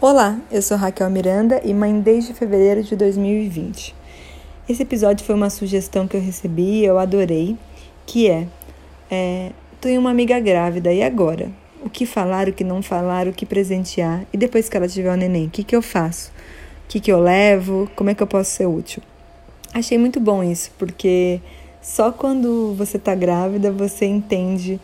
Olá, eu sou Raquel Miranda e mãe desde fevereiro de 2020. Esse episódio foi uma sugestão que eu recebi e eu adorei, que é, é uma amiga grávida e agora? O que falar, o que não falar, o que presentear e depois que ela tiver o neném, o que, que eu faço? O que, que eu levo? Como é que eu posso ser útil? Achei muito bom isso, porque só quando você está grávida você entende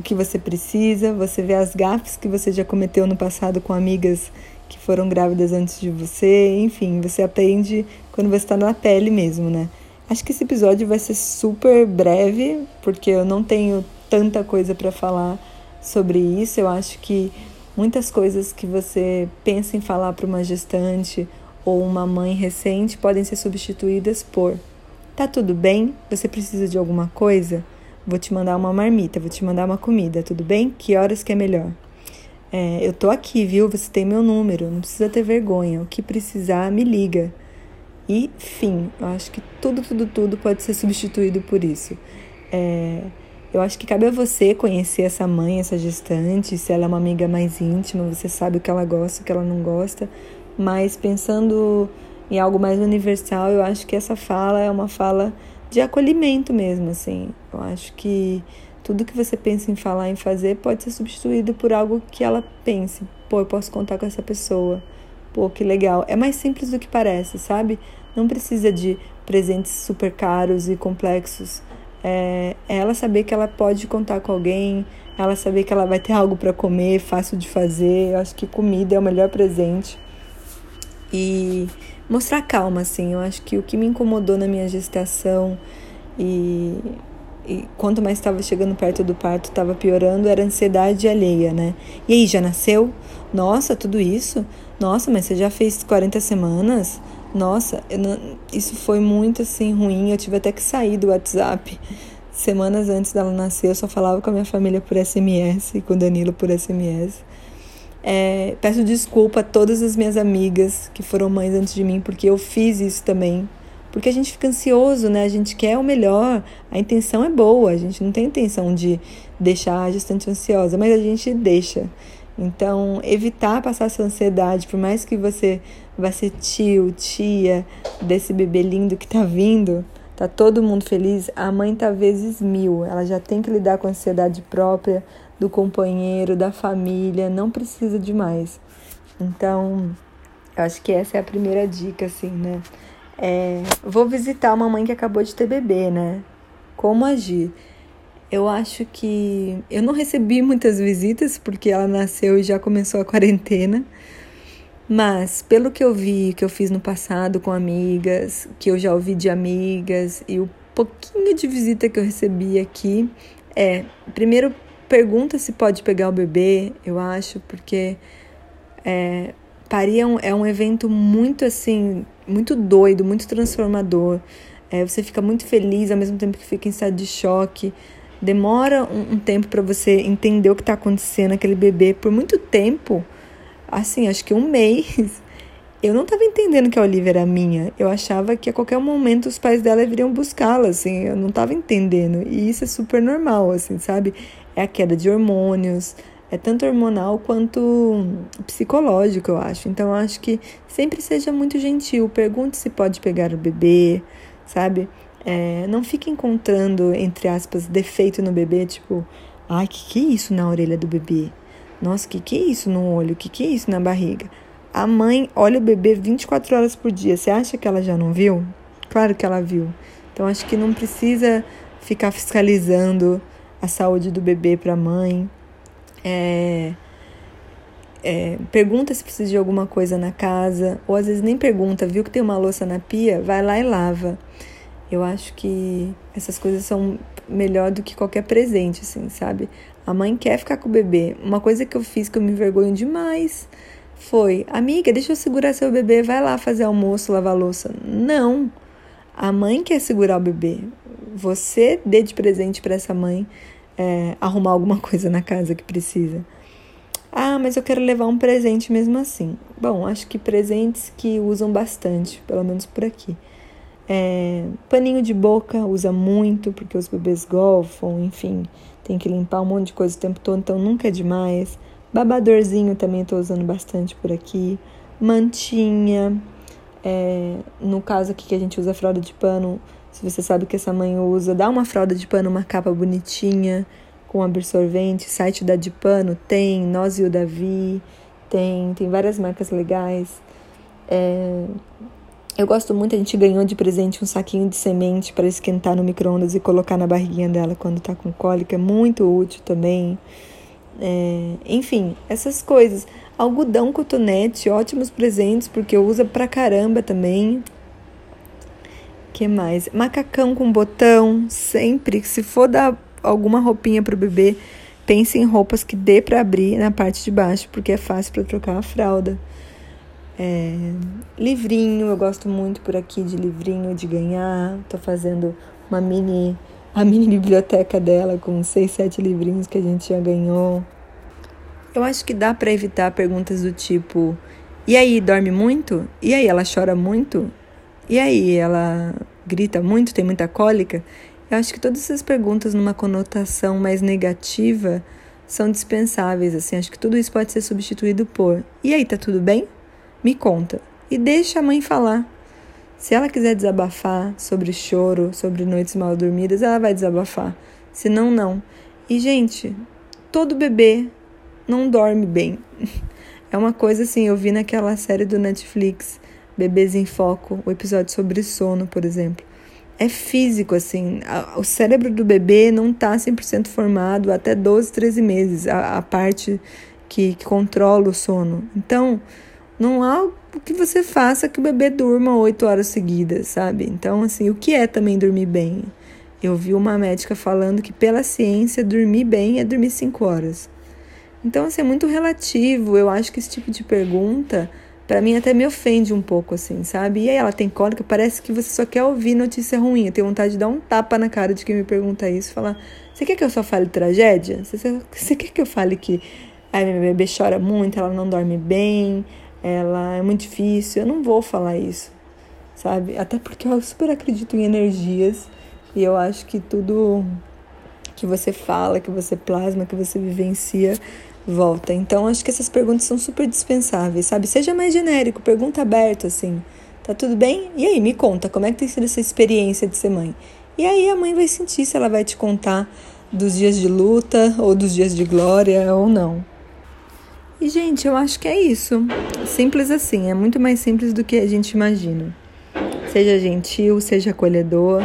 o que você precisa, você vê as gafes que você já cometeu no passado com amigas que foram grávidas antes de você, enfim, você aprende quando você está na pele mesmo, né? Acho que esse episódio vai ser super breve, porque eu não tenho tanta coisa para falar sobre isso. Eu acho que muitas coisas que você pensa em falar para uma gestante ou uma mãe recente podem ser substituídas por: tá tudo bem? Você precisa de alguma coisa? Vou te mandar uma marmita, vou te mandar uma comida, tudo bem? Que horas que é melhor? É, eu tô aqui, viu? Você tem meu número, não precisa ter vergonha. O que precisar, me liga. E fim. Eu acho que tudo, tudo, tudo pode ser substituído por isso. É, eu acho que cabe a você conhecer essa mãe, essa gestante, se ela é uma amiga mais íntima, você sabe o que ela gosta, o que ela não gosta. Mas pensando em algo mais universal, eu acho que essa fala é uma fala de acolhimento mesmo, assim. Eu acho que tudo que você pensa em falar, em fazer, pode ser substituído por algo que ela pense. Pô, eu posso contar com essa pessoa. Pô, que legal. É mais simples do que parece, sabe? Não precisa de presentes super caros e complexos. É, é ela saber que ela pode contar com alguém, ela saber que ela vai ter algo para comer, fácil de fazer. Eu acho que comida é o melhor presente. E mostrar calma, assim. Eu acho que o que me incomodou na minha gestação e e quanto mais estava chegando perto do parto, estava piorando, era ansiedade alheia, né? E aí, já nasceu? Nossa, tudo isso? Nossa, mas você já fez 40 semanas? Nossa, não, isso foi muito assim ruim. Eu tive até que sair do WhatsApp. Semanas antes dela nascer, eu só falava com a minha família por SMS e com o Danilo por SMS. É, peço desculpa a todas as minhas amigas que foram mães antes de mim, porque eu fiz isso também porque a gente fica ansioso, né? A gente quer o melhor, a intenção é boa, a gente não tem intenção de deixar a gestante ansiosa, mas a gente deixa. Então, evitar passar essa ansiedade, por mais que você vá ser tio, tia desse bebê lindo que tá vindo, tá todo mundo feliz, a mãe tá vezes mil. Ela já tem que lidar com a ansiedade própria do companheiro, da família, não precisa de mais. Então, eu acho que essa é a primeira dica, assim, né? É, vou visitar uma mãe que acabou de ter bebê, né? Como agir? Eu acho que eu não recebi muitas visitas porque ela nasceu e já começou a quarentena. Mas pelo que eu vi, que eu fiz no passado com amigas, que eu já ouvi de amigas e o pouquinho de visita que eu recebi aqui, é, primeiro pergunta se pode pegar o bebê, eu acho, porque é, é um, é um evento muito assim muito doido, muito transformador. É, você fica muito feliz ao mesmo tempo que fica em estado de choque. Demora um, um tempo para você entender o que está acontecendo aquele bebê. Por muito tempo, assim, acho que um mês, eu não estava entendendo que a Olivia era minha. Eu achava que a qualquer momento os pais dela viriam buscá-la, assim. Eu não estava entendendo. E isso é super normal, assim, sabe? É a queda de hormônios, é tanto hormonal quanto psicológico, eu acho. Então, eu acho que sempre seja muito gentil. Pergunte se pode pegar o bebê, sabe? É, não fique encontrando, entre aspas, defeito no bebê, tipo, ai, que que é isso na orelha do bebê? Nossa, que que é isso no olho? Que que é isso na barriga? A mãe olha o bebê 24 horas por dia. Você acha que ela já não viu? Claro que ela viu. Então, acho que não precisa ficar fiscalizando a saúde do bebê para a mãe. É, é, pergunta se precisa de alguma coisa na casa, ou às vezes nem pergunta, viu que tem uma louça na pia, vai lá e lava. Eu acho que essas coisas são melhor do que qualquer presente, assim, sabe? A mãe quer ficar com o bebê. Uma coisa que eu fiz que eu me envergonho demais foi: amiga, deixa eu segurar seu bebê, vai lá fazer almoço, lavar louça. Não! A mãe quer segurar o bebê. Você dê de presente para essa mãe é, arrumar alguma coisa na casa que precisa. Ah, mas eu quero levar um presente mesmo assim. Bom, acho que presentes que usam bastante, pelo menos por aqui. É, paninho de boca usa muito, porque os bebês golfam, enfim, tem que limpar um monte de coisa o tempo todo, então nunca é demais. Babadorzinho também estou usando bastante por aqui. Mantinha. É, no caso aqui que a gente usa fralda de pano, se você sabe que essa mãe usa, dá uma fralda de pano, uma capa bonitinha, com absorvente. Site da de pano tem, Nós e o Davi, tem, tem várias marcas legais. É, eu gosto muito, a gente ganhou de presente um saquinho de semente para esquentar no micro-ondas e colocar na barriguinha dela quando tá com cólica, é muito útil também. É, enfim, essas coisas. Algodão cotonete, ótimos presentes, porque usa pra caramba também. que mais? Macacão com botão, sempre. Se for dar alguma roupinha pro bebê, pense em roupas que dê para abrir na parte de baixo, porque é fácil para trocar a fralda. É, livrinho, eu gosto muito por aqui de livrinho de ganhar. Tô fazendo uma mini a mini biblioteca dela com seis, sete livrinhos que a gente já ganhou. Eu acho que dá para evitar perguntas do tipo: e aí, dorme muito? E aí, ela chora muito? E aí, ela grita muito, tem muita cólica? Eu acho que todas essas perguntas numa conotação mais negativa são dispensáveis, assim. Acho que tudo isso pode ser substituído por: e aí, tá tudo bem? Me conta. E deixa a mãe falar. Se ela quiser desabafar sobre choro, sobre noites mal dormidas, ela vai desabafar. Se não, não. E, gente, todo bebê não dorme bem. É uma coisa assim, eu vi naquela série do Netflix, Bebês em Foco, o episódio sobre sono, por exemplo. É físico, assim, o cérebro do bebê não está 100% formado até 12, 13 meses, a, a parte que, que controla o sono. Então, não há o que você faça que o bebê durma oito horas seguidas, sabe? Então, assim, o que é também dormir bem? Eu vi uma médica falando que, pela ciência, dormir bem é dormir cinco horas. Então, assim, é muito relativo. Eu acho que esse tipo de pergunta, para mim, até me ofende um pouco, assim, sabe? E aí, ela tem cólica, parece que você só quer ouvir notícia ruim. Eu tenho vontade de dar um tapa na cara de quem me pergunta isso falar: Você quer que eu só fale tragédia? Você quer que eu fale que a minha bebê chora muito, ela não dorme bem, ela é muito difícil. Eu não vou falar isso, sabe? Até porque eu super acredito em energias e eu acho que tudo que você fala, que você plasma, que você vivencia, volta. Então, acho que essas perguntas são super dispensáveis, sabe? Seja mais genérico, pergunta aberta, assim. Tá tudo bem? E aí, me conta, como é que tem sido essa experiência de ser mãe? E aí a mãe vai sentir se ela vai te contar dos dias de luta ou dos dias de glória ou não. E, gente, eu acho que é isso. Simples assim, é muito mais simples do que a gente imagina. Seja gentil, seja acolhedor,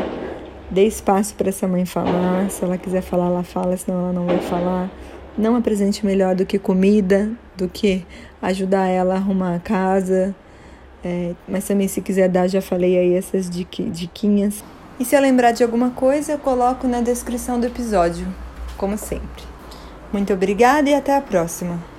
dê espaço para essa mãe falar. Se ela quiser falar, ela fala, senão ela não vai falar. Não apresente melhor do que comida, do que ajudar ela a arrumar a casa. É, mas também, se quiser dar, já falei aí essas diquinhas. E se eu lembrar de alguma coisa, eu coloco na descrição do episódio, como sempre. Muito obrigada e até a próxima!